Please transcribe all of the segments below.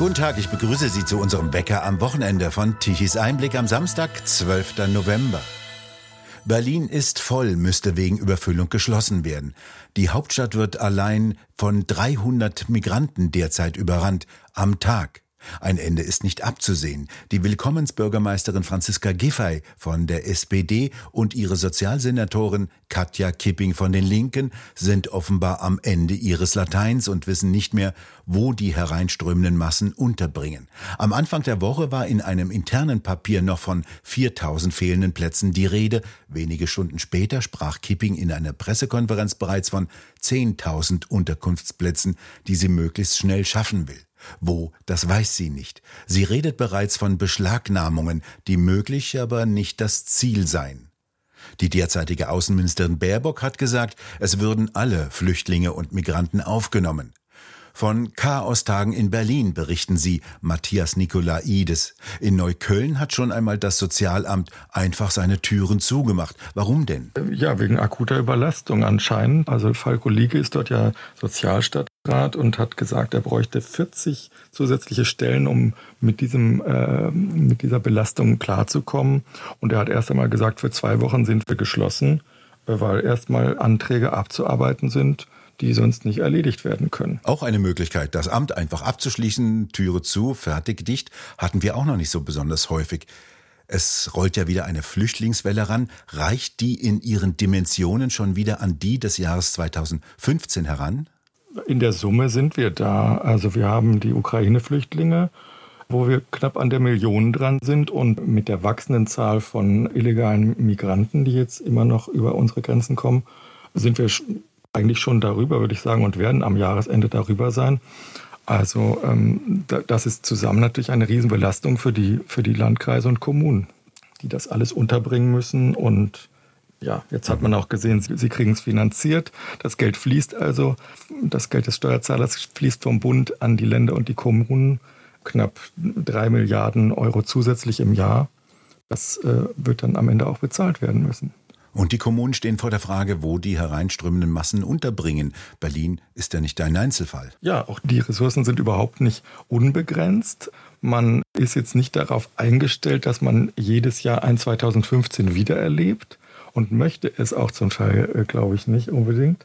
Guten Tag, ich begrüße Sie zu unserem Wecker am Wochenende von Tichys Einblick am Samstag, 12. November. Berlin ist voll, müsste wegen Überfüllung geschlossen werden. Die Hauptstadt wird allein von 300 Migranten derzeit überrannt am Tag. Ein Ende ist nicht abzusehen. Die Willkommensbürgermeisterin Franziska Giffey von der SPD und ihre Sozialsenatorin Katja Kipping von den Linken sind offenbar am Ende ihres Lateins und wissen nicht mehr, wo die hereinströmenden Massen unterbringen. Am Anfang der Woche war in einem internen Papier noch von 4000 fehlenden Plätzen die Rede. Wenige Stunden später sprach Kipping in einer Pressekonferenz bereits von 10.000 Unterkunftsplätzen, die sie möglichst schnell schaffen will. Wo, das weiß sie nicht. Sie redet bereits von Beschlagnahmungen, die möglich, aber nicht das Ziel seien. Die derzeitige Außenministerin Baerbock hat gesagt, es würden alle Flüchtlinge und Migranten aufgenommen. Von Chaostagen in Berlin berichten sie Matthias Nikolaides. In Neukölln hat schon einmal das Sozialamt einfach seine Türen zugemacht. Warum denn? Ja, wegen akuter Überlastung anscheinend. Also Falko Liege ist dort ja Sozialstadtrat und hat gesagt, er bräuchte 40 zusätzliche Stellen, um mit, diesem, äh, mit dieser Belastung klarzukommen. Und er hat erst einmal gesagt, für zwei Wochen sind wir geschlossen, äh, weil erstmal Anträge abzuarbeiten sind die sonst nicht erledigt werden können. Auch eine Möglichkeit, das Amt einfach abzuschließen, Türe zu, fertig, dicht, hatten wir auch noch nicht so besonders häufig. Es rollt ja wieder eine Flüchtlingswelle ran. Reicht die in ihren Dimensionen schon wieder an die des Jahres 2015 heran? In der Summe sind wir da. Also wir haben die Ukraine-Flüchtlinge, wo wir knapp an der Million dran sind und mit der wachsenden Zahl von illegalen Migranten, die jetzt immer noch über unsere Grenzen kommen, sind wir eigentlich schon darüber, würde ich sagen, und werden am Jahresende darüber sein. Also ähm, das ist zusammen natürlich eine Riesenbelastung für die, für die Landkreise und Kommunen, die das alles unterbringen müssen. Und ja, jetzt hat man auch gesehen, sie, sie kriegen es finanziert. Das Geld fließt also, das Geld des Steuerzahlers fließt vom Bund an die Länder und die Kommunen. Knapp drei Milliarden Euro zusätzlich im Jahr. Das äh, wird dann am Ende auch bezahlt werden müssen. Und die Kommunen stehen vor der Frage, wo die hereinströmenden Massen unterbringen. Berlin ist ja nicht ein Einzelfall. Ja, auch die Ressourcen sind überhaupt nicht unbegrenzt. Man ist jetzt nicht darauf eingestellt, dass man jedes Jahr ein 2015 wiedererlebt und möchte es auch zum Teil, äh, glaube ich, nicht unbedingt.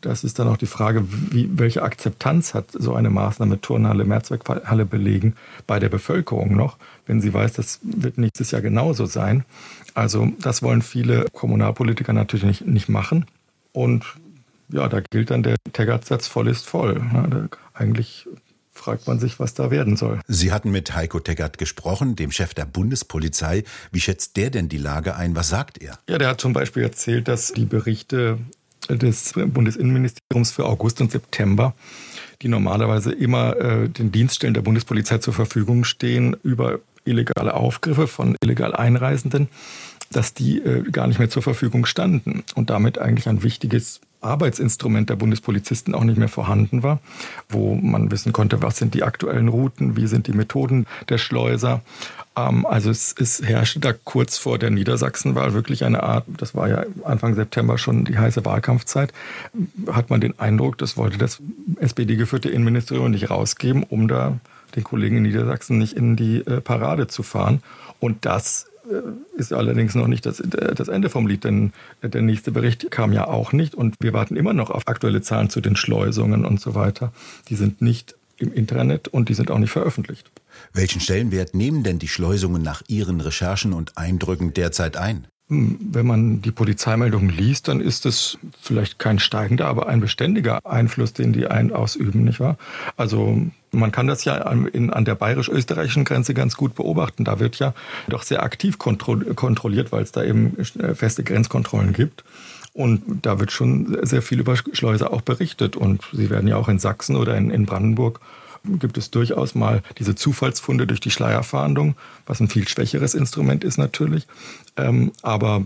Das ist dann auch die Frage, wie, welche Akzeptanz hat so eine Maßnahme Turnhalle, Mehrzweckhalle belegen bei der Bevölkerung noch, wenn sie weiß, das wird nächstes Jahr genauso sein. Also das wollen viele Kommunalpolitiker natürlich nicht, nicht machen. Und ja, da gilt dann der Taggart-Satz, voll ist voll. Eigentlich fragt man sich, was da werden soll. Sie hatten mit Heiko Teggert gesprochen, dem Chef der Bundespolizei. Wie schätzt der denn die Lage ein? Was sagt er? Ja, der hat zum Beispiel erzählt, dass die Berichte des Bundesinnenministeriums für August und September, die normalerweise immer äh, den Dienststellen der Bundespolizei zur Verfügung stehen, über illegale Aufgriffe von illegal Einreisenden, dass die äh, gar nicht mehr zur Verfügung standen und damit eigentlich ein wichtiges Arbeitsinstrument der Bundespolizisten auch nicht mehr vorhanden war, wo man wissen konnte, was sind die aktuellen Routen, wie sind die Methoden der Schleuser. Ähm, also es, es herrschte da kurz vor der Niedersachsenwahl wirklich eine Art, das war ja Anfang September schon die heiße Wahlkampfzeit, hat man den Eindruck, das wollte das SPD-geführte Innenministerium nicht rausgeben, um da den Kollegen in Niedersachsen nicht in die äh, Parade zu fahren. Und das ist allerdings noch nicht das, äh, das Ende vom Lied, denn der nächste Bericht kam ja auch nicht und wir warten immer noch auf aktuelle Zahlen zu den Schleusungen und so weiter. Die sind nicht im Internet und die sind auch nicht veröffentlicht. Welchen Stellenwert nehmen denn die Schleusungen nach Ihren Recherchen und Eindrücken derzeit ein? Hm, wenn man die Polizeimeldungen liest, dann ist es vielleicht kein steigender, aber ein beständiger Einfluss, den die ein ausüben, nicht wahr? Also man kann das ja in, an der bayerisch-österreichischen Grenze ganz gut beobachten. Da wird ja doch sehr aktiv kontrolliert, weil es da eben äh, feste Grenzkontrollen gibt. Und da wird schon sehr viel über Schleuser auch berichtet. Und sie werden ja auch in Sachsen oder in, in Brandenburg gibt es durchaus mal diese Zufallsfunde durch die Schleierfahndung, was ein viel schwächeres Instrument ist natürlich. Ähm, aber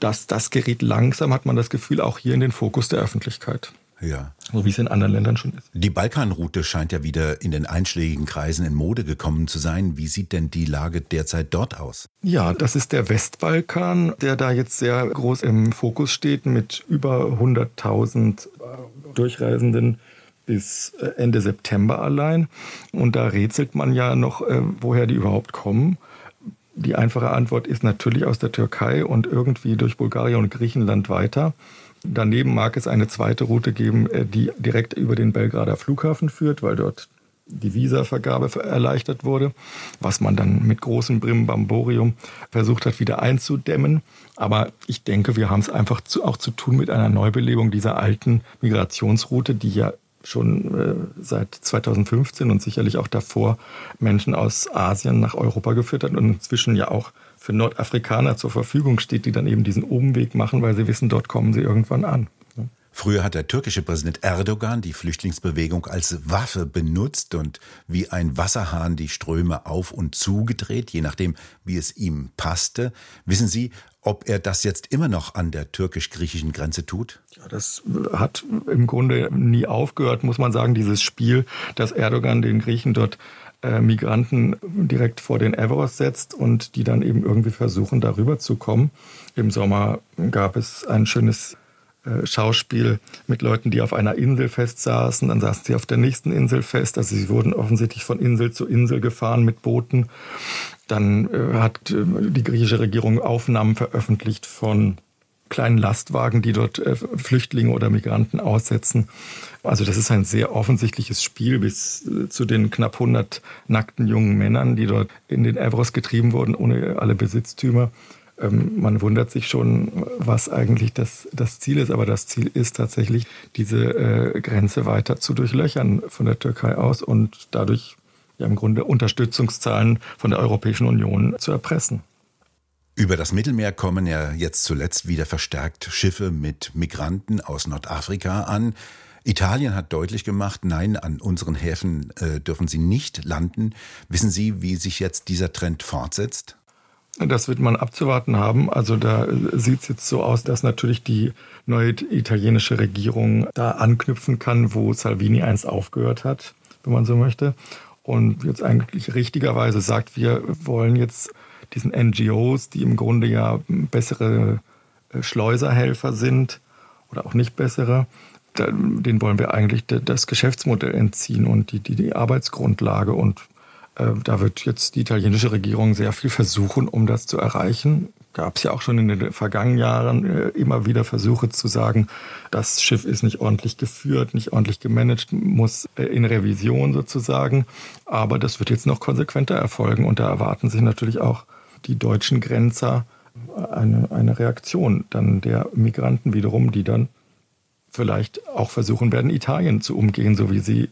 das, das gerät langsam, hat man das Gefühl, auch hier in den Fokus der Öffentlichkeit. Ja. So wie es in anderen Ländern schon ist. Die Balkanroute scheint ja wieder in den einschlägigen Kreisen in Mode gekommen zu sein. Wie sieht denn die Lage derzeit dort aus? Ja, das ist der Westbalkan, der da jetzt sehr groß im Fokus steht mit über 100.000 Durchreisenden bis äh, Ende September allein. Und da rätselt man ja noch, äh, woher die überhaupt kommen. Die einfache Antwort ist natürlich aus der Türkei und irgendwie durch Bulgarien und Griechenland weiter. Daneben mag es eine zweite Route geben, äh, die direkt über den Belgrader Flughafen führt, weil dort die Visavergabe erleichtert wurde, was man dann mit großem Brimbamborium versucht hat, wieder einzudämmen. Aber ich denke, wir haben es einfach zu, auch zu tun mit einer Neubelebung dieser alten Migrationsroute, die ja schon äh, seit 2015 und sicherlich auch davor Menschen aus Asien nach Europa geführt hat und inzwischen ja auch für Nordafrikaner zur Verfügung steht, die dann eben diesen Umweg machen, weil sie wissen, dort kommen sie irgendwann an. Früher hat der türkische Präsident Erdogan die Flüchtlingsbewegung als Waffe benutzt und wie ein Wasserhahn die Ströme auf und zugedreht, je nachdem, wie es ihm passte. Wissen Sie, ob er das jetzt immer noch an der türkisch-griechischen Grenze tut? Ja, das hat im Grunde nie aufgehört, muss man sagen, dieses Spiel, dass Erdogan den Griechen dort äh, Migranten direkt vor den Evros setzt und die dann eben irgendwie versuchen, darüber zu kommen. Im Sommer gab es ein schönes Schauspiel mit Leuten, die auf einer Insel festsaßen. Dann saßen sie auf der nächsten Insel fest. Also sie wurden offensichtlich von Insel zu Insel gefahren mit Booten. Dann äh, hat äh, die griechische Regierung Aufnahmen veröffentlicht von kleinen Lastwagen, die dort äh, Flüchtlinge oder Migranten aussetzen. Also das ist ein sehr offensichtliches Spiel bis äh, zu den knapp 100 nackten jungen Männern, die dort in den Evros getrieben wurden, ohne alle Besitztümer. Ähm, man wundert sich schon, was eigentlich das, das Ziel ist. Aber das Ziel ist tatsächlich, diese äh, Grenze weiter zu durchlöchern von der Türkei aus und dadurch ja im Grunde Unterstützungszahlen von der Europäischen Union zu erpressen. Über das Mittelmeer kommen ja jetzt zuletzt wieder verstärkt Schiffe mit Migranten aus Nordafrika an. Italien hat deutlich gemacht, nein, an unseren Häfen äh, dürfen sie nicht landen. Wissen Sie, wie sich jetzt dieser Trend fortsetzt? Das wird man abzuwarten haben. Also da sieht es jetzt so aus, dass natürlich die neue italienische Regierung da anknüpfen kann, wo Salvini einst aufgehört hat, wenn man so möchte. Und jetzt eigentlich richtigerweise sagt, wir wollen jetzt diesen NGOs, die im Grunde ja bessere äh, Schleuserhelfer sind oder auch nicht bessere, denen wollen wir eigentlich das Geschäftsmodell entziehen und die, die, die Arbeitsgrundlage und da wird jetzt die italienische Regierung sehr viel versuchen, um das zu erreichen. Gab es ja auch schon in den vergangenen Jahren äh, immer wieder Versuche zu sagen, das Schiff ist nicht ordentlich geführt, nicht ordentlich gemanagt, muss äh, in Revision sozusagen. Aber das wird jetzt noch konsequenter erfolgen und da erwarten sich natürlich auch die deutschen Grenzer eine, eine Reaktion dann der Migranten wiederum, die dann vielleicht auch versuchen werden, Italien zu umgehen, so wie sie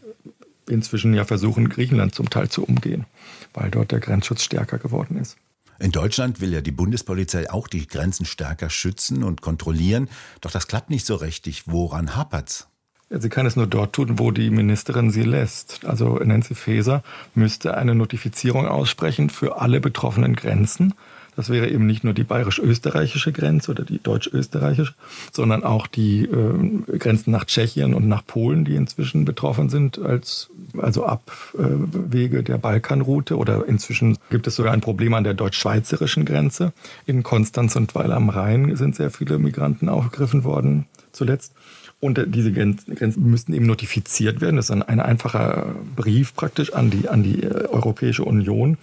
inzwischen ja versuchen, Griechenland zum Teil zu umgehen, weil dort der Grenzschutz stärker geworden ist. In Deutschland will ja die Bundespolizei auch die Grenzen stärker schützen und kontrollieren, doch das klappt nicht so richtig. Woran hapert's? Sie kann es nur dort tun, wo die Ministerin sie lässt. Also Nancy Faeser müsste eine Notifizierung aussprechen für alle betroffenen Grenzen. Das wäre eben nicht nur die bayerisch-österreichische Grenze oder die deutsch-österreichische, sondern auch die äh, Grenzen nach Tschechien und nach Polen, die inzwischen betroffen sind, als, also Abwege äh, der Balkanroute. Oder inzwischen gibt es sogar ein Problem an der deutsch-schweizerischen Grenze. In Konstanz und Weil am Rhein sind sehr viele Migranten aufgegriffen worden zuletzt. Und diese Grenzen müssten eben notifiziert werden. Das ist ein, ein einfacher Brief praktisch an die, an die äh, Europäische Union.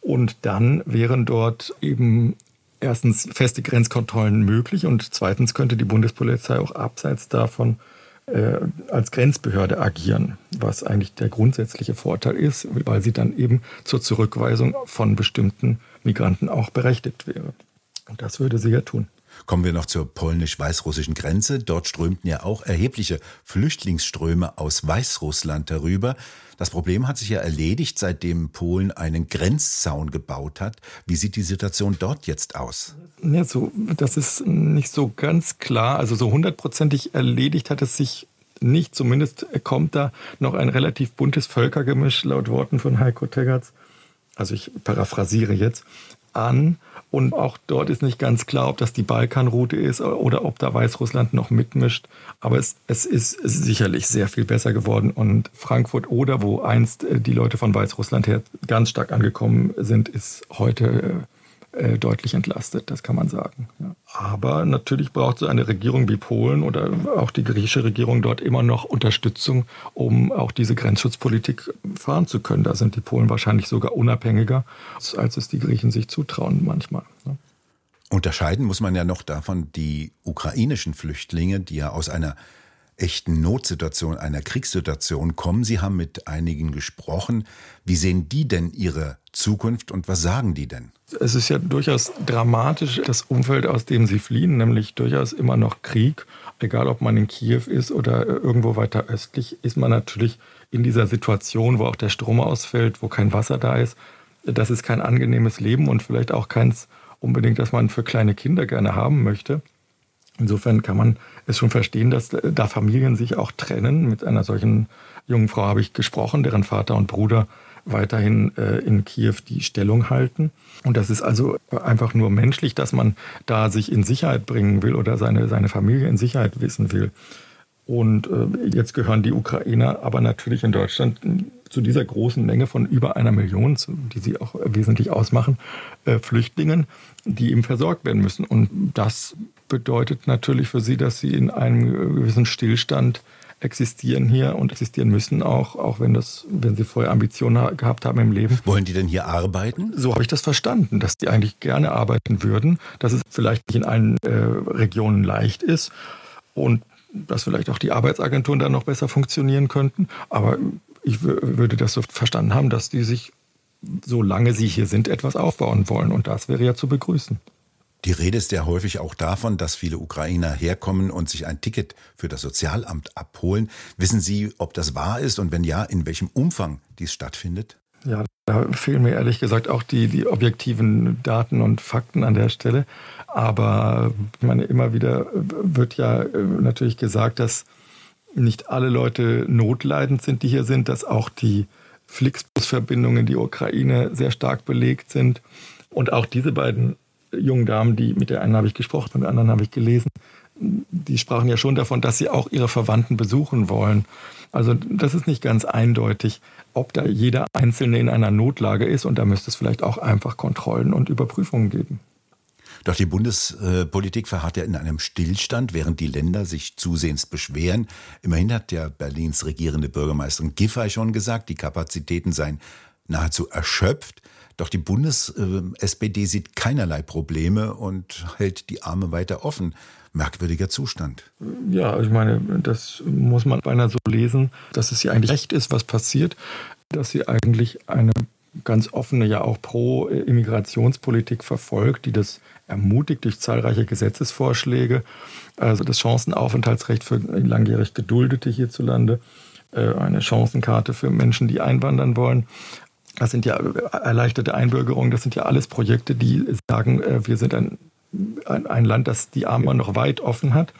Und dann wären dort eben erstens feste Grenzkontrollen möglich und zweitens könnte die Bundespolizei auch abseits davon äh, als Grenzbehörde agieren, was eigentlich der grundsätzliche Vorteil ist, weil sie dann eben zur Zurückweisung von bestimmten Migranten auch berechtigt wäre. Und das würde sie ja tun. Kommen wir noch zur polnisch-weißrussischen Grenze. Dort strömten ja auch erhebliche Flüchtlingsströme aus Weißrussland herüber. Das Problem hat sich ja erledigt, seitdem Polen einen Grenzzaun gebaut hat. Wie sieht die Situation dort jetzt aus? Ja, so, das ist nicht so ganz klar. Also so hundertprozentig erledigt hat es sich nicht. Zumindest kommt da noch ein relativ buntes Völkergemisch, laut Worten von Heiko Teggerts. Also ich paraphrasiere jetzt an. Und auch dort ist nicht ganz klar, ob das die Balkanroute ist oder ob da Weißrussland noch mitmischt. Aber es, es ist sicherlich sehr viel besser geworden. Und Frankfurt oder wo einst äh, die Leute von Weißrussland her ganz stark angekommen sind, ist heute äh, deutlich entlastet, das kann man sagen. Ja. Aber natürlich braucht so eine Regierung wie Polen oder auch die griechische Regierung dort immer noch Unterstützung, um auch diese Grenzschutzpolitik fahren zu können. Da sind die Polen wahrscheinlich sogar unabhängiger, als es die Griechen sich zutrauen manchmal. Ja. Unterscheiden muss man ja noch davon die ukrainischen Flüchtlinge, die ja aus einer echten Notsituation, einer Kriegssituation kommen. Sie haben mit einigen gesprochen. Wie sehen die denn ihre Zukunft und was sagen die denn? Es ist ja durchaus dramatisch, das Umfeld, aus dem sie fliehen, nämlich durchaus immer noch Krieg. Egal, ob man in Kiew ist oder irgendwo weiter östlich, ist man natürlich in dieser Situation, wo auch der Strom ausfällt, wo kein Wasser da ist. Das ist kein angenehmes Leben und vielleicht auch keins unbedingt, das man für kleine Kinder gerne haben möchte. Insofern kann man es schon verstehen, dass da Familien sich auch trennen. Mit einer solchen jungen Frau habe ich gesprochen, deren Vater und Bruder weiterhin äh, in Kiew die Stellung halten. Und das ist also einfach nur menschlich, dass man da sich in Sicherheit bringen will oder seine, seine Familie in Sicherheit wissen will. Und äh, jetzt gehören die Ukrainer aber natürlich in Deutschland zu dieser großen Menge von über einer Million, die sie auch wesentlich ausmachen, äh, Flüchtlingen, die eben versorgt werden müssen. Und das bedeutet natürlich für sie, dass sie in einem gewissen Stillstand existieren hier und existieren müssen, auch, auch wenn, das, wenn sie vorher Ambitionen gehabt haben im Leben. Wollen die denn hier arbeiten? So habe ich das verstanden, dass die eigentlich gerne arbeiten würden, dass es vielleicht nicht in allen äh, Regionen leicht ist und dass vielleicht auch die Arbeitsagenturen da noch besser funktionieren könnten. Aber ich würde das so verstanden haben, dass die sich, solange sie hier sind, etwas aufbauen wollen. Und das wäre ja zu begrüßen. Die Rede ist ja häufig auch davon, dass viele Ukrainer herkommen und sich ein Ticket für das Sozialamt abholen. Wissen Sie, ob das wahr ist und wenn ja, in welchem Umfang dies stattfindet? Ja, da fehlen mir ehrlich gesagt auch die, die objektiven Daten und Fakten an der Stelle. Aber ich meine, immer wieder wird ja äh, natürlich gesagt, dass nicht alle Leute notleidend sind, die hier sind, dass auch die Flixbus-Verbindungen in die Ukraine sehr stark belegt sind. Und auch diese beiden jungen Damen, die mit der einen habe ich gesprochen, mit der anderen habe ich gelesen, die sprachen ja schon davon, dass sie auch ihre Verwandten besuchen wollen. Also das ist nicht ganz eindeutig, ob da jeder Einzelne in einer Notlage ist und da müsste es vielleicht auch einfach Kontrollen und Überprüfungen geben. Doch die Bundespolitik verharrt ja in einem Stillstand, während die Länder sich zusehends beschweren. Immerhin hat ja Berlins regierende Bürgermeisterin Giffey schon gesagt, die Kapazitäten seien nahezu erschöpft. Doch die Bundes-SPD sieht keinerlei Probleme und hält die Arme weiter offen. Merkwürdiger Zustand. Ja, ich meine, das muss man beinahe so lesen, dass es ja eigentlich recht ist, was passiert, dass sie eigentlich eine ganz offene, ja auch pro-Immigrationspolitik verfolgt, die das ermutigt durch zahlreiche Gesetzesvorschläge, also das Chancenaufenthaltsrecht für langjährig Geduldete hierzulande, äh, eine Chancenkarte für Menschen, die einwandern wollen. Das sind ja erleichterte Einbürgerungen, das sind ja alles Projekte, die sagen, äh, wir sind ein, ein Land, das die Arme noch weit offen hat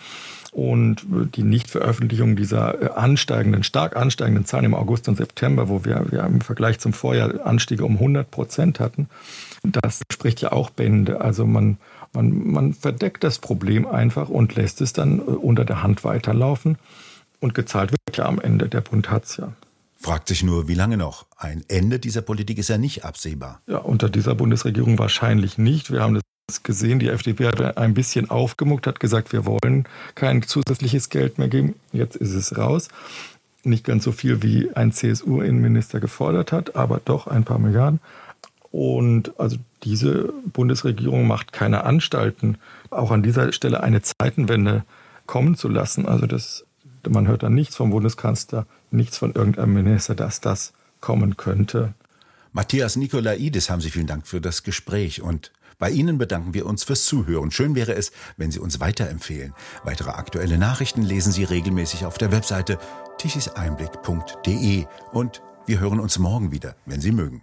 und die Nichtveröffentlichung dieser äh, ansteigenden, stark ansteigenden Zahlen im August und September, wo wir, wir im Vergleich zum Vorjahr Anstiege um 100 Prozent hatten, das spricht ja auch Bände. Also man, man, man verdeckt das Problem einfach und lässt es dann äh, unter der Hand weiterlaufen. Und gezahlt wird ja am Ende. Der Bund hat es ja. Fragt sich nur, wie lange noch? Ein Ende dieser Politik ist ja nicht absehbar. Ja, unter dieser Bundesregierung wahrscheinlich nicht. Wir haben das gesehen, die FDP hat ein bisschen aufgemuckt, hat gesagt, wir wollen kein zusätzliches Geld mehr geben. Jetzt ist es raus. Nicht ganz so viel, wie ein CSU-Innenminister gefordert hat, aber doch ein paar Milliarden. Und also diese Bundesregierung macht keine Anstalten, auch an dieser Stelle eine Zeitenwende kommen zu lassen. Also das, man hört da nichts vom Bundeskanzler, nichts von irgendeinem Minister, dass das kommen könnte. Matthias Nikolaidis, haben Sie vielen Dank für das Gespräch und bei Ihnen bedanken wir uns fürs Zuhören. Schön wäre es, wenn Sie uns weiterempfehlen. Weitere aktuelle Nachrichten lesen Sie regelmäßig auf der Webseite tichiseinblick.de und wir hören uns morgen wieder, wenn Sie mögen.